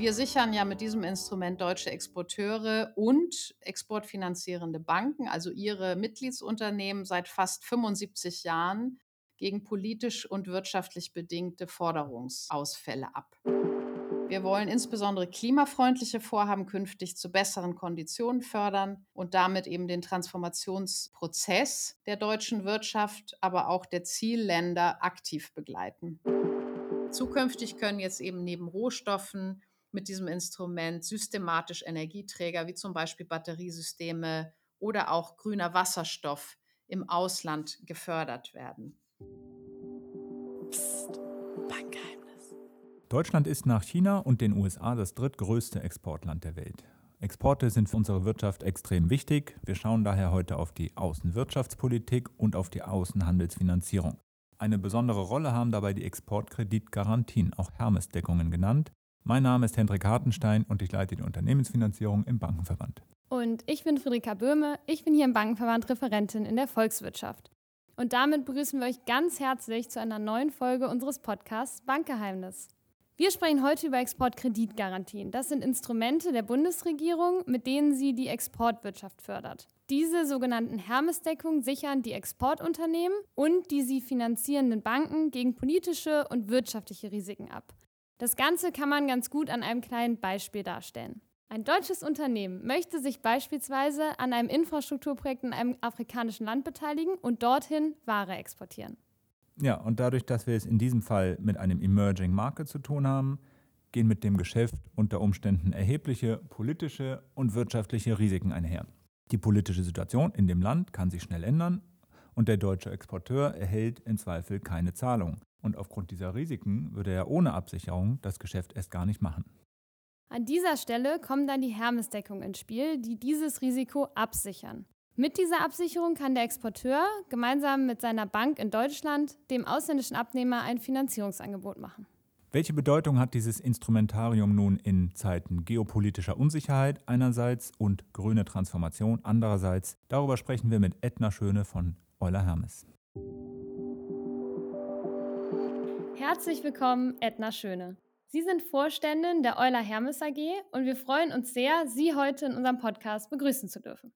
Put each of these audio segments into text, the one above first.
Wir sichern ja mit diesem Instrument deutsche Exporteure und exportfinanzierende Banken, also ihre Mitgliedsunternehmen, seit fast 75 Jahren gegen politisch und wirtschaftlich bedingte Forderungsausfälle ab. Wir wollen insbesondere klimafreundliche Vorhaben künftig zu besseren Konditionen fördern und damit eben den Transformationsprozess der deutschen Wirtschaft, aber auch der Zielländer aktiv begleiten. Zukünftig können jetzt eben neben Rohstoffen mit diesem Instrument systematisch Energieträger wie zum Beispiel Batteriesysteme oder auch grüner Wasserstoff im Ausland gefördert werden. Deutschland ist nach China und den USA das drittgrößte Exportland der Welt. Exporte sind für unsere Wirtschaft extrem wichtig. Wir schauen daher heute auf die Außenwirtschaftspolitik und auf die Außenhandelsfinanzierung. Eine besondere Rolle haben dabei die Exportkreditgarantien, auch Hermes-Deckungen genannt. Mein Name ist Hendrik Hartenstein und ich leite die Unternehmensfinanzierung im Bankenverband. Und ich bin Friederika Böhme. Ich bin hier im Bankenverband Referentin in der Volkswirtschaft. Und damit begrüßen wir euch ganz herzlich zu einer neuen Folge unseres Podcasts Bankgeheimnis. Wir sprechen heute über Exportkreditgarantien. Das sind Instrumente der Bundesregierung, mit denen sie die Exportwirtschaft fördert. Diese sogenannten Hermesdeckungen sichern die Exportunternehmen und die sie finanzierenden Banken gegen politische und wirtschaftliche Risiken ab. Das Ganze kann man ganz gut an einem kleinen Beispiel darstellen. Ein deutsches Unternehmen möchte sich beispielsweise an einem Infrastrukturprojekt in einem afrikanischen Land beteiligen und dorthin Ware exportieren. Ja, und dadurch, dass wir es in diesem Fall mit einem Emerging Market zu tun haben, gehen mit dem Geschäft unter Umständen erhebliche politische und wirtschaftliche Risiken einher. Die politische Situation in dem Land kann sich schnell ändern und der deutsche Exporteur erhält in Zweifel keine Zahlung. Und aufgrund dieser Risiken würde er ohne Absicherung das Geschäft erst gar nicht machen. An dieser Stelle kommen dann die Hermesdeckungen ins Spiel, die dieses Risiko absichern. Mit dieser Absicherung kann der Exporteur gemeinsam mit seiner Bank in Deutschland dem ausländischen Abnehmer ein Finanzierungsangebot machen. Welche Bedeutung hat dieses Instrumentarium nun in Zeiten geopolitischer Unsicherheit einerseits und grüne Transformation andererseits? Darüber sprechen wir mit Edna Schöne von Euler Hermes. Herzlich willkommen, Edna Schöne. Sie sind Vorständin der Euler Hermes AG und wir freuen uns sehr, Sie heute in unserem Podcast begrüßen zu dürfen.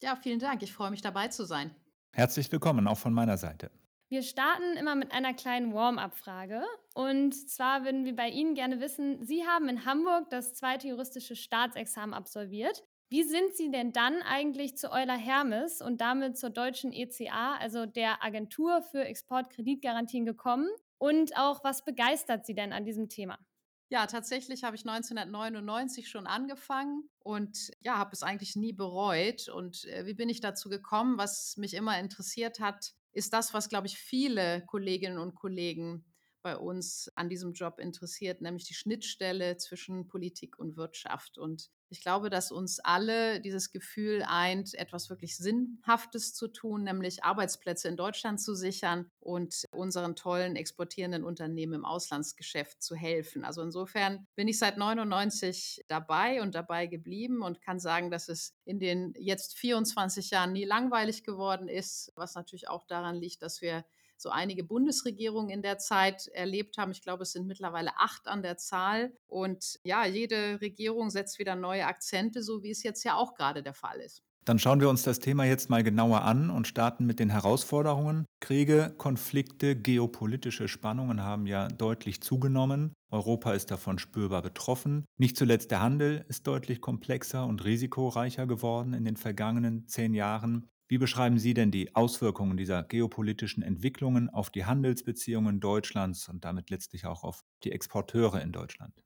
Ja, vielen Dank. Ich freue mich dabei zu sein. Herzlich willkommen auch von meiner Seite. Wir starten immer mit einer kleinen Warm-up-Frage. Und zwar würden wir bei Ihnen gerne wissen, Sie haben in Hamburg das zweite juristische Staatsexamen absolviert. Wie sind Sie denn dann eigentlich zu Euler Hermes und damit zur deutschen ECA, also der Agentur für Exportkreditgarantien, gekommen? Und auch, was begeistert Sie denn an diesem Thema? Ja, tatsächlich habe ich 1999 schon angefangen und ja, habe es eigentlich nie bereut. Und äh, wie bin ich dazu gekommen? Was mich immer interessiert hat, ist das, was, glaube ich, viele Kolleginnen und Kollegen bei uns an diesem Job interessiert, nämlich die Schnittstelle zwischen Politik und Wirtschaft. Und ich glaube, dass uns alle dieses Gefühl eint, etwas wirklich Sinnhaftes zu tun, nämlich Arbeitsplätze in Deutschland zu sichern und unseren tollen exportierenden Unternehmen im Auslandsgeschäft zu helfen. Also insofern bin ich seit 99 dabei und dabei geblieben und kann sagen, dass es in den jetzt 24 Jahren nie langweilig geworden ist, was natürlich auch daran liegt, dass wir so einige Bundesregierungen in der Zeit erlebt haben. Ich glaube, es sind mittlerweile acht an der Zahl. Und ja, jede Regierung setzt wieder neue Akzente, so wie es jetzt ja auch gerade der Fall ist. Dann schauen wir uns das Thema jetzt mal genauer an und starten mit den Herausforderungen. Kriege, Konflikte, geopolitische Spannungen haben ja deutlich zugenommen. Europa ist davon spürbar betroffen. Nicht zuletzt der Handel ist deutlich komplexer und risikoreicher geworden in den vergangenen zehn Jahren. Wie beschreiben Sie denn die Auswirkungen dieser geopolitischen Entwicklungen auf die Handelsbeziehungen Deutschlands und damit letztlich auch auf die Exporteure in Deutschland?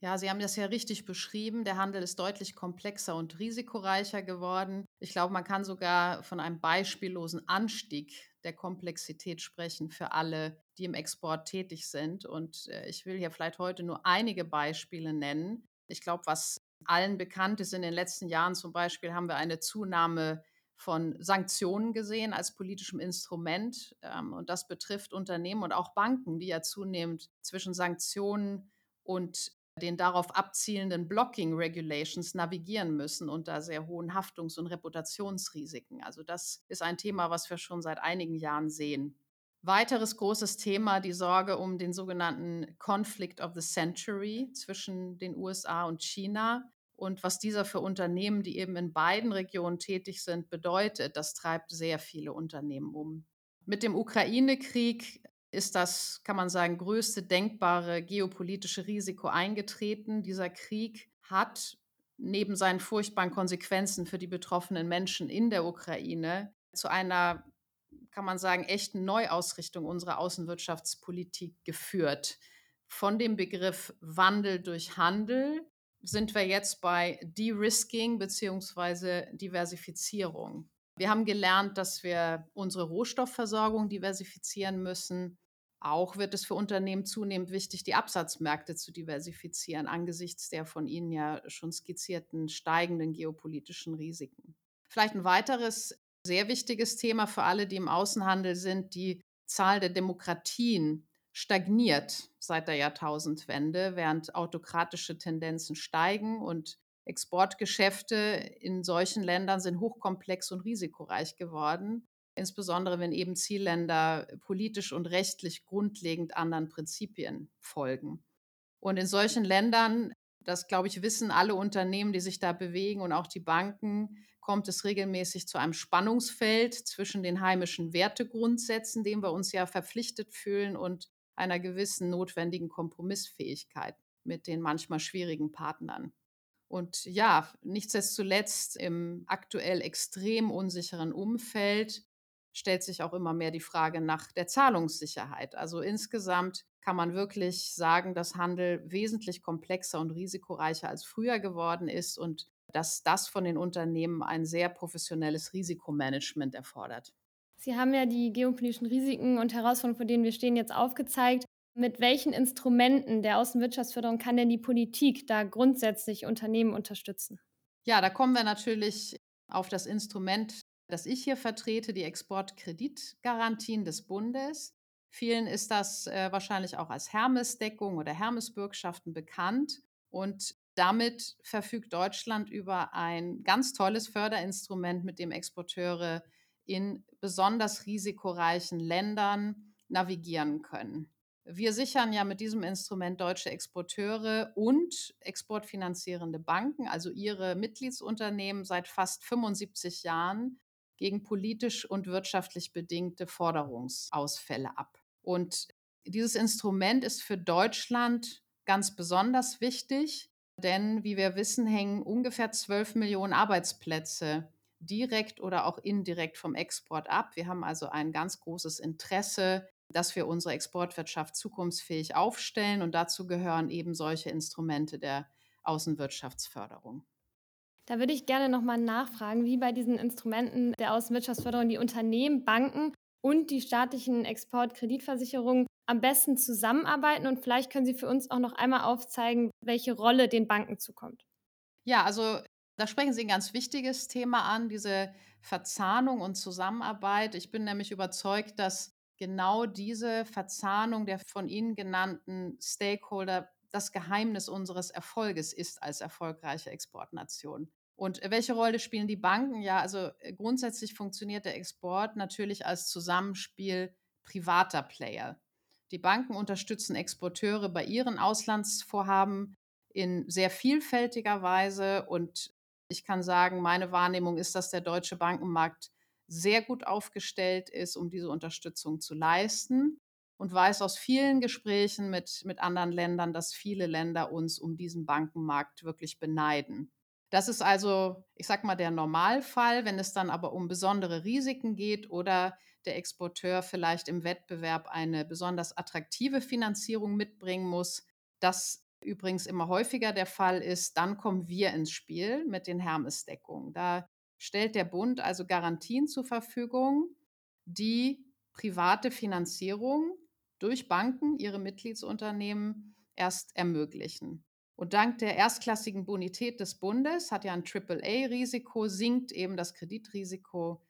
Ja, Sie haben das ja richtig beschrieben. Der Handel ist deutlich komplexer und risikoreicher geworden. Ich glaube, man kann sogar von einem beispiellosen Anstieg der Komplexität sprechen für alle, die im Export tätig sind. Und äh, ich will hier vielleicht heute nur einige Beispiele nennen. Ich glaube, was allen bekannt ist, in den letzten Jahren zum Beispiel haben wir eine Zunahme von Sanktionen gesehen als politischem Instrument. Ähm, und das betrifft Unternehmen und auch Banken, die ja zunehmend zwischen Sanktionen und den darauf abzielenden Blocking Regulations navigieren müssen unter sehr hohen Haftungs- und Reputationsrisiken. Also das ist ein Thema, was wir schon seit einigen Jahren sehen. Weiteres großes Thema, die Sorge um den sogenannten Conflict of the Century zwischen den USA und China und was dieser für Unternehmen, die eben in beiden Regionen tätig sind, bedeutet. Das treibt sehr viele Unternehmen um. Mit dem Ukraine-Krieg ist das, kann man sagen, größte denkbare geopolitische Risiko eingetreten. Dieser Krieg hat neben seinen furchtbaren Konsequenzen für die betroffenen Menschen in der Ukraine zu einer, kann man sagen, echten Neuausrichtung unserer Außenwirtschaftspolitik geführt. Von dem Begriff Wandel durch Handel sind wir jetzt bei De-Risking bzw. Diversifizierung. Wir haben gelernt, dass wir unsere Rohstoffversorgung diversifizieren müssen. Auch wird es für Unternehmen zunehmend wichtig, die Absatzmärkte zu diversifizieren angesichts der von Ihnen ja schon skizzierten steigenden geopolitischen Risiken. Vielleicht ein weiteres sehr wichtiges Thema für alle, die im Außenhandel sind, die Zahl der Demokratien stagniert seit der Jahrtausendwende, während autokratische Tendenzen steigen und Exportgeschäfte in solchen Ländern sind hochkomplex und risikoreich geworden insbesondere wenn eben Zielländer politisch und rechtlich grundlegend anderen Prinzipien folgen. Und in solchen Ländern, das glaube ich, wissen alle Unternehmen, die sich da bewegen und auch die Banken, kommt es regelmäßig zu einem Spannungsfeld zwischen den heimischen Wertegrundsätzen, denen wir uns ja verpflichtet fühlen, und einer gewissen notwendigen Kompromissfähigkeit mit den manchmal schwierigen Partnern. Und ja, nichtsdestotrotz im aktuell extrem unsicheren Umfeld stellt sich auch immer mehr die Frage nach der Zahlungssicherheit. Also insgesamt kann man wirklich sagen, dass Handel wesentlich komplexer und risikoreicher als früher geworden ist und dass das von den Unternehmen ein sehr professionelles Risikomanagement erfordert. Sie haben ja die geopolitischen Risiken und Herausforderungen, vor denen wir stehen, jetzt aufgezeigt. Mit welchen Instrumenten der Außenwirtschaftsförderung kann denn die Politik da grundsätzlich Unternehmen unterstützen? Ja, da kommen wir natürlich auf das Instrument das ich hier vertrete, die Exportkreditgarantien des Bundes. Vielen ist das äh, wahrscheinlich auch als Hermes-Deckung oder Hermes-Bürgschaften bekannt. Und damit verfügt Deutschland über ein ganz tolles Förderinstrument, mit dem Exporteure in besonders risikoreichen Ländern navigieren können. Wir sichern ja mit diesem Instrument deutsche Exporteure und exportfinanzierende Banken, also ihre Mitgliedsunternehmen, seit fast 75 Jahren gegen politisch und wirtschaftlich bedingte Forderungsausfälle ab. Und dieses Instrument ist für Deutschland ganz besonders wichtig, denn wie wir wissen, hängen ungefähr 12 Millionen Arbeitsplätze direkt oder auch indirekt vom Export ab. Wir haben also ein ganz großes Interesse, dass wir unsere Exportwirtschaft zukunftsfähig aufstellen und dazu gehören eben solche Instrumente der Außenwirtschaftsförderung. Da würde ich gerne nochmal nachfragen, wie bei diesen Instrumenten der Außenwirtschaftsförderung die Unternehmen, Banken und die staatlichen Exportkreditversicherungen am besten zusammenarbeiten. Und vielleicht können Sie für uns auch noch einmal aufzeigen, welche Rolle den Banken zukommt. Ja, also da sprechen Sie ein ganz wichtiges Thema an, diese Verzahnung und Zusammenarbeit. Ich bin nämlich überzeugt, dass genau diese Verzahnung der von Ihnen genannten Stakeholder das Geheimnis unseres Erfolges ist als erfolgreiche Exportnation. Und welche Rolle spielen die Banken? Ja, also äh, grundsätzlich funktioniert der Export natürlich als Zusammenspiel privater Player. Die Banken unterstützen Exporteure bei ihren Auslandsvorhaben in sehr vielfältiger Weise. Und ich kann sagen, meine Wahrnehmung ist, dass der deutsche Bankenmarkt sehr gut aufgestellt ist, um diese Unterstützung zu leisten und weiß aus vielen Gesprächen mit, mit anderen Ländern, dass viele Länder uns um diesen Bankenmarkt wirklich beneiden. Das ist also, ich sag mal, der Normalfall. Wenn es dann aber um besondere Risiken geht oder der Exporteur vielleicht im Wettbewerb eine besonders attraktive Finanzierung mitbringen muss, das übrigens immer häufiger der Fall ist, dann kommen wir ins Spiel mit den Hermes-Deckungen. Da stellt der Bund also Garantien zur Verfügung, die private Finanzierung durch Banken ihre Mitgliedsunternehmen erst ermöglichen. Und dank der erstklassigen Bonität des Bundes hat ja ein AAA-Risiko, sinkt eben das Kreditrisiko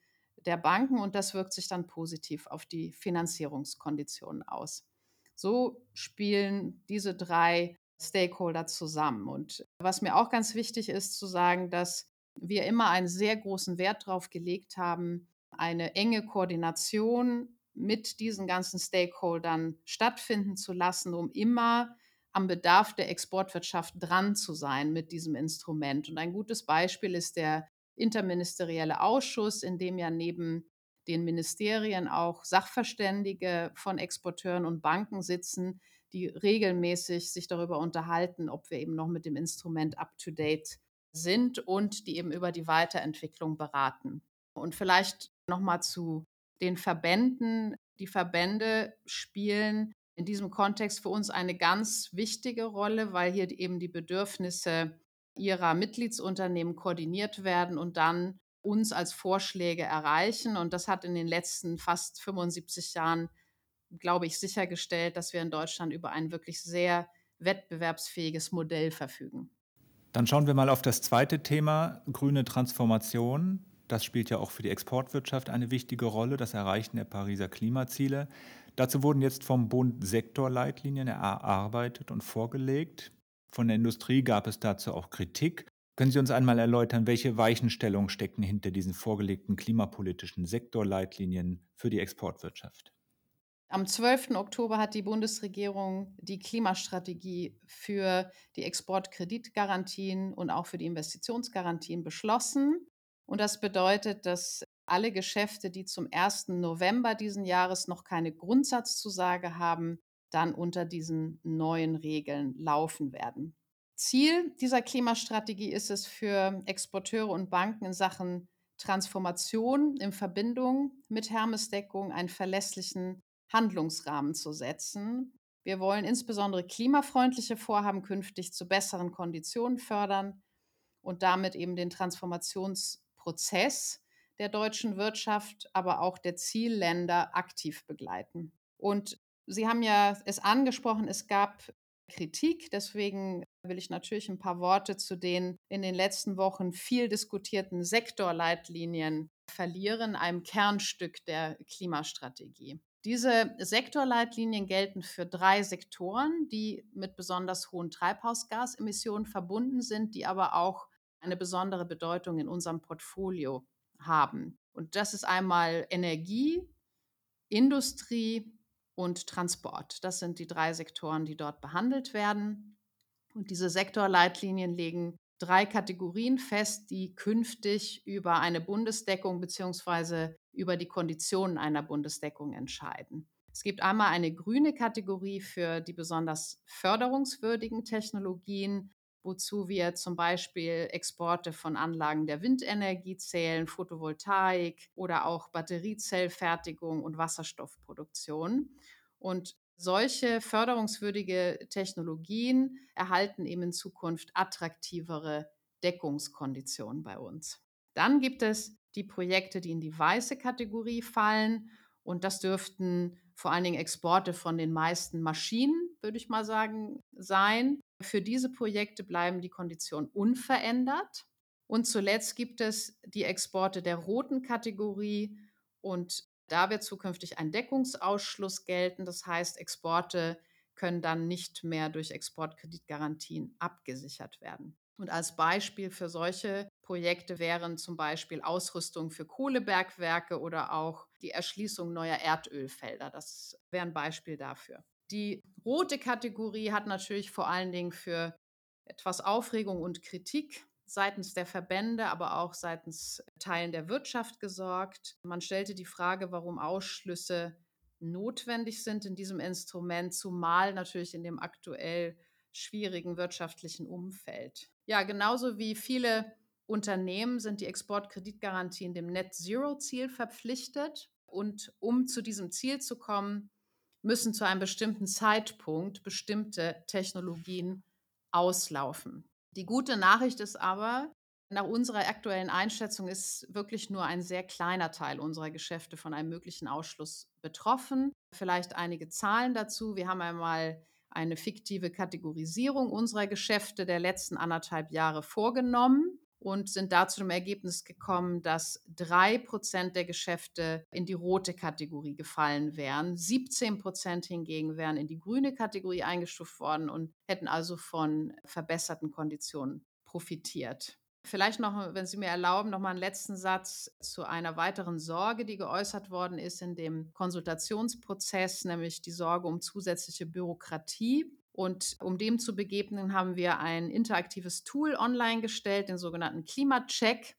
der Banken und das wirkt sich dann positiv auf die Finanzierungskonditionen aus. So spielen diese drei Stakeholder zusammen. Und was mir auch ganz wichtig ist zu sagen, dass wir immer einen sehr großen Wert darauf gelegt haben, eine enge Koordination mit diesen ganzen Stakeholdern stattfinden zu lassen, um immer am Bedarf der Exportwirtschaft dran zu sein mit diesem Instrument. Und ein gutes Beispiel ist der interministerielle Ausschuss, in dem ja neben den Ministerien auch Sachverständige von Exporteuren und Banken sitzen, die regelmäßig sich darüber unterhalten, ob wir eben noch mit dem Instrument up-to-date sind und die eben über die Weiterentwicklung beraten. Und vielleicht nochmal zu den Verbänden. Die Verbände spielen in diesem Kontext für uns eine ganz wichtige Rolle, weil hier eben die Bedürfnisse ihrer Mitgliedsunternehmen koordiniert werden und dann uns als Vorschläge erreichen. Und das hat in den letzten fast 75 Jahren, glaube ich, sichergestellt, dass wir in Deutschland über ein wirklich sehr wettbewerbsfähiges Modell verfügen. Dann schauen wir mal auf das zweite Thema, grüne Transformation. Das spielt ja auch für die Exportwirtschaft eine wichtige Rolle, das Erreichen der Pariser Klimaziele. Dazu wurden jetzt vom Bund Sektorleitlinien erarbeitet und vorgelegt. Von der Industrie gab es dazu auch Kritik. Können Sie uns einmal erläutern, welche Weichenstellungen stecken hinter diesen vorgelegten klimapolitischen Sektorleitlinien für die Exportwirtschaft? Am 12. Oktober hat die Bundesregierung die Klimastrategie für die Exportkreditgarantien und auch für die Investitionsgarantien beschlossen. Und das bedeutet, dass alle Geschäfte, die zum 1. November diesen Jahres noch keine Grundsatzzusage haben, dann unter diesen neuen Regeln laufen werden. Ziel dieser Klimastrategie ist es für Exporteure und Banken in Sachen Transformation in Verbindung mit Hermesdeckung einen verlässlichen Handlungsrahmen zu setzen. Wir wollen insbesondere klimafreundliche Vorhaben künftig zu besseren Konditionen fördern und damit eben den Transformationsprozess der deutschen Wirtschaft, aber auch der Zielländer aktiv begleiten. Und Sie haben ja es angesprochen, es gab Kritik. Deswegen will ich natürlich ein paar Worte zu den in den letzten Wochen viel diskutierten Sektorleitlinien verlieren, einem Kernstück der Klimastrategie. Diese Sektorleitlinien gelten für drei Sektoren, die mit besonders hohen Treibhausgasemissionen verbunden sind, die aber auch eine besondere Bedeutung in unserem Portfolio haben. Und das ist einmal Energie, Industrie und Transport. Das sind die drei Sektoren, die dort behandelt werden. Und diese Sektorleitlinien legen drei Kategorien fest, die künftig über eine Bundesdeckung bzw. über die Konditionen einer Bundesdeckung entscheiden. Es gibt einmal eine grüne Kategorie für die besonders förderungswürdigen Technologien, wozu wir zum Beispiel Exporte von Anlagen der Windenergie zählen, Photovoltaik oder auch Batteriezellfertigung und Wasserstoffproduktion. Und solche förderungswürdige Technologien erhalten eben in Zukunft attraktivere Deckungskonditionen bei uns. Dann gibt es die Projekte, die in die weiße Kategorie fallen. Und das dürften vor allen Dingen Exporte von den meisten Maschinen, würde ich mal sagen, sein. Für diese Projekte bleiben die Konditionen unverändert. Und zuletzt gibt es die Exporte der roten Kategorie und da wird zukünftig ein Deckungsausschluss gelten. Das heißt, Exporte können dann nicht mehr durch Exportkreditgarantien abgesichert werden. Und als Beispiel für solche Projekte wären zum Beispiel Ausrüstung für Kohlebergwerke oder auch die Erschließung neuer Erdölfelder. Das wäre ein Beispiel dafür. Die rote Kategorie hat natürlich vor allen Dingen für etwas Aufregung und Kritik seitens der Verbände, aber auch seitens Teilen der Wirtschaft gesorgt. Man stellte die Frage, warum Ausschlüsse notwendig sind in diesem Instrument, zumal natürlich in dem aktuell schwierigen wirtschaftlichen Umfeld. Ja, genauso wie viele Unternehmen sind die Exportkreditgarantien dem Net Zero Ziel verpflichtet. Und um zu diesem Ziel zu kommen, müssen zu einem bestimmten Zeitpunkt bestimmte Technologien auslaufen. Die gute Nachricht ist aber, nach unserer aktuellen Einschätzung ist wirklich nur ein sehr kleiner Teil unserer Geschäfte von einem möglichen Ausschluss betroffen. Vielleicht einige Zahlen dazu. Wir haben einmal eine fiktive Kategorisierung unserer Geschäfte der letzten anderthalb Jahre vorgenommen und sind da zu dem Ergebnis gekommen, dass drei Prozent der Geschäfte in die rote Kategorie gefallen wären. 17 Prozent hingegen wären in die grüne Kategorie eingestuft worden und hätten also von verbesserten Konditionen profitiert. Vielleicht noch, wenn Sie mir erlauben, noch mal einen letzten Satz zu einer weiteren Sorge, die geäußert worden ist in dem Konsultationsprozess, nämlich die Sorge um zusätzliche Bürokratie. Und um dem zu begegnen, haben wir ein interaktives Tool online gestellt, den sogenannten Klimacheck.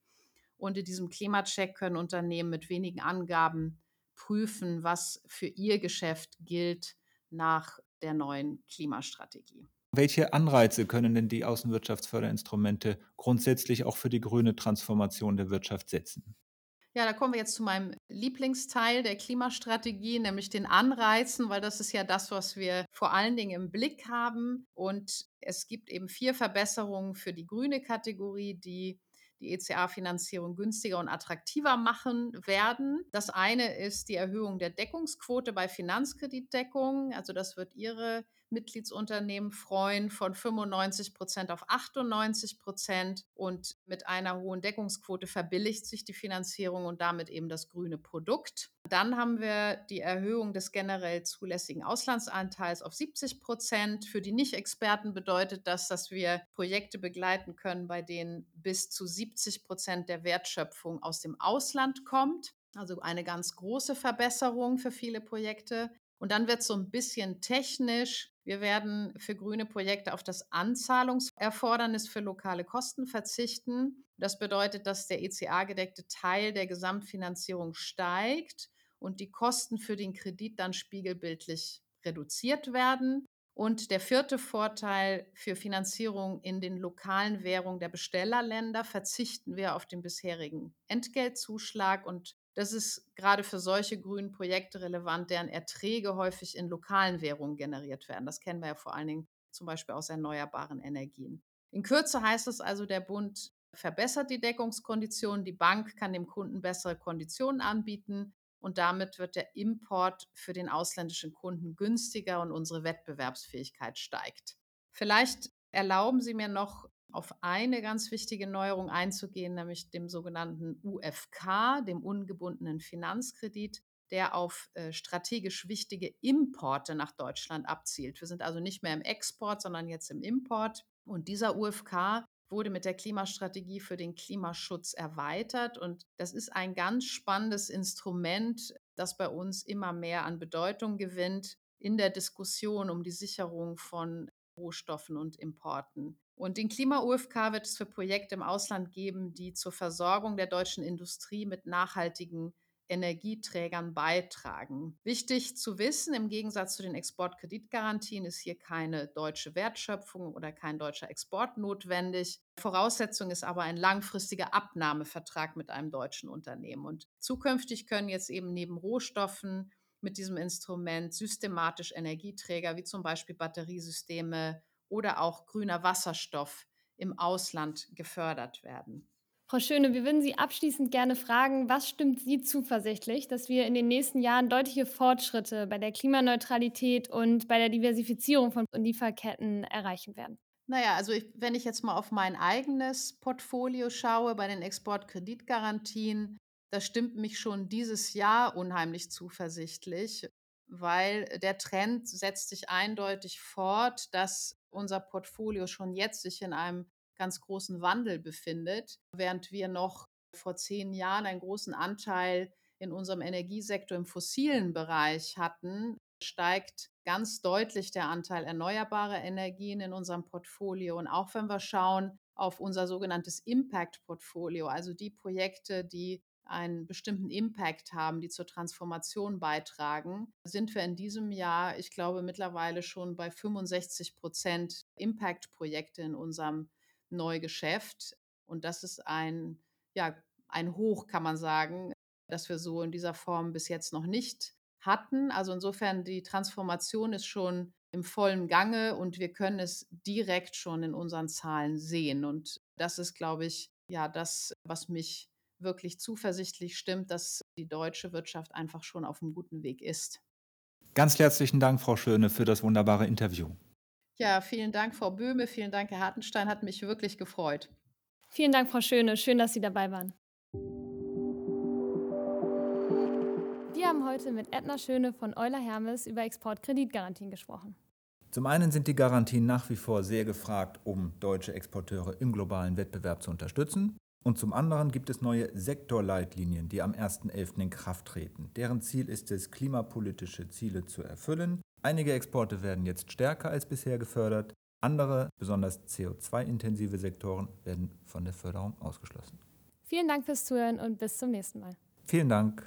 Und in diesem Klimacheck können Unternehmen mit wenigen Angaben prüfen, was für ihr Geschäft gilt nach der neuen Klimastrategie. Welche Anreize können denn die Außenwirtschaftsförderinstrumente grundsätzlich auch für die grüne Transformation der Wirtschaft setzen? Ja, da kommen wir jetzt zu meinem Lieblingsteil der Klimastrategie, nämlich den Anreizen, weil das ist ja das, was wir vor allen Dingen im Blick haben. Und es gibt eben vier Verbesserungen für die grüne Kategorie, die die ECA-Finanzierung günstiger und attraktiver machen werden. Das eine ist die Erhöhung der Deckungsquote bei Finanzkreditdeckung. Also das wird Ihre Mitgliedsunternehmen freuen von 95 Prozent auf 98 Prozent. Und mit einer hohen Deckungsquote verbilligt sich die Finanzierung und damit eben das grüne Produkt. Dann haben wir die Erhöhung des generell zulässigen Auslandsanteils auf 70 Prozent. Für die Nicht-Experten bedeutet das, dass wir Projekte begleiten können, bei denen bis zu 70 Prozent der Wertschöpfung aus dem Ausland kommt. Also eine ganz große Verbesserung für viele Projekte. Und dann wird es so ein bisschen technisch. Wir werden für grüne Projekte auf das Anzahlungserfordernis für lokale Kosten verzichten. Das bedeutet, dass der ECA-gedeckte Teil der Gesamtfinanzierung steigt und die Kosten für den Kredit dann spiegelbildlich reduziert werden. Und der vierte Vorteil für Finanzierung in den lokalen Währungen der Bestellerländer verzichten wir auf den bisherigen Entgeltzuschlag und das ist gerade für solche grünen Projekte relevant, deren Erträge häufig in lokalen Währungen generiert werden. Das kennen wir ja vor allen Dingen zum Beispiel aus erneuerbaren Energien. In Kürze heißt es also, der Bund verbessert die Deckungskonditionen, die Bank kann dem Kunden bessere Konditionen anbieten und damit wird der Import für den ausländischen Kunden günstiger und unsere Wettbewerbsfähigkeit steigt. Vielleicht erlauben Sie mir noch auf eine ganz wichtige Neuerung einzugehen, nämlich dem sogenannten UFK, dem ungebundenen Finanzkredit, der auf äh, strategisch wichtige Importe nach Deutschland abzielt. Wir sind also nicht mehr im Export, sondern jetzt im Import. Und dieser UFK wurde mit der Klimastrategie für den Klimaschutz erweitert. Und das ist ein ganz spannendes Instrument, das bei uns immer mehr an Bedeutung gewinnt in der Diskussion um die Sicherung von Rohstoffen und Importen. Und den Klima-UFK wird es für Projekte im Ausland geben, die zur Versorgung der deutschen Industrie mit nachhaltigen Energieträgern beitragen. Wichtig zu wissen, im Gegensatz zu den Exportkreditgarantien ist hier keine deutsche Wertschöpfung oder kein deutscher Export notwendig. Voraussetzung ist aber ein langfristiger Abnahmevertrag mit einem deutschen Unternehmen. Und zukünftig können jetzt eben neben Rohstoffen mit diesem Instrument systematisch Energieträger wie zum Beispiel Batteriesysteme oder auch grüner Wasserstoff im Ausland gefördert werden. Frau Schöne, wir würden Sie abschließend gerne fragen, was stimmt Sie zuversichtlich, dass wir in den nächsten Jahren deutliche Fortschritte bei der Klimaneutralität und bei der Diversifizierung von Lieferketten erreichen werden? Naja, also ich, wenn ich jetzt mal auf mein eigenes Portfolio schaue, bei den Exportkreditgarantien, das stimmt mich schon dieses Jahr unheimlich zuversichtlich, weil der Trend setzt sich eindeutig fort, dass unser Portfolio schon jetzt sich in einem ganz großen Wandel befindet, während wir noch vor zehn Jahren einen großen Anteil in unserem Energiesektor im fossilen Bereich hatten, steigt ganz deutlich der Anteil erneuerbarer Energien in unserem Portfolio. Und auch wenn wir schauen auf unser sogenanntes Impact-Portfolio, also die Projekte, die einen bestimmten Impact haben, die zur Transformation beitragen, sind wir in diesem Jahr, ich glaube, mittlerweile schon bei 65 Prozent Impact-Projekte in unserem Neugeschäft. Und das ist ein, ja, ein Hoch, kann man sagen, das wir so in dieser Form bis jetzt noch nicht hatten. Also insofern, die Transformation ist schon im vollen Gange und wir können es direkt schon in unseren Zahlen sehen. Und das ist, glaube ich, ja, das, was mich wirklich zuversichtlich stimmt, dass die deutsche Wirtschaft einfach schon auf einem guten Weg ist. Ganz herzlichen Dank, Frau Schöne, für das wunderbare Interview. Ja, vielen Dank, Frau Böhme, vielen Dank, Herr Hartenstein, hat mich wirklich gefreut. Vielen Dank, Frau Schöne, schön, dass Sie dabei waren. Wir haben heute mit Edna Schöne von Euler Hermes über Exportkreditgarantien gesprochen. Zum einen sind die Garantien nach wie vor sehr gefragt, um deutsche Exporteure im globalen Wettbewerb zu unterstützen. Und zum anderen gibt es neue Sektorleitlinien, die am 1.11. in Kraft treten. Deren Ziel ist es, klimapolitische Ziele zu erfüllen. Einige Exporte werden jetzt stärker als bisher gefördert. Andere, besonders CO2-intensive Sektoren, werden von der Förderung ausgeschlossen. Vielen Dank fürs Zuhören und bis zum nächsten Mal. Vielen Dank.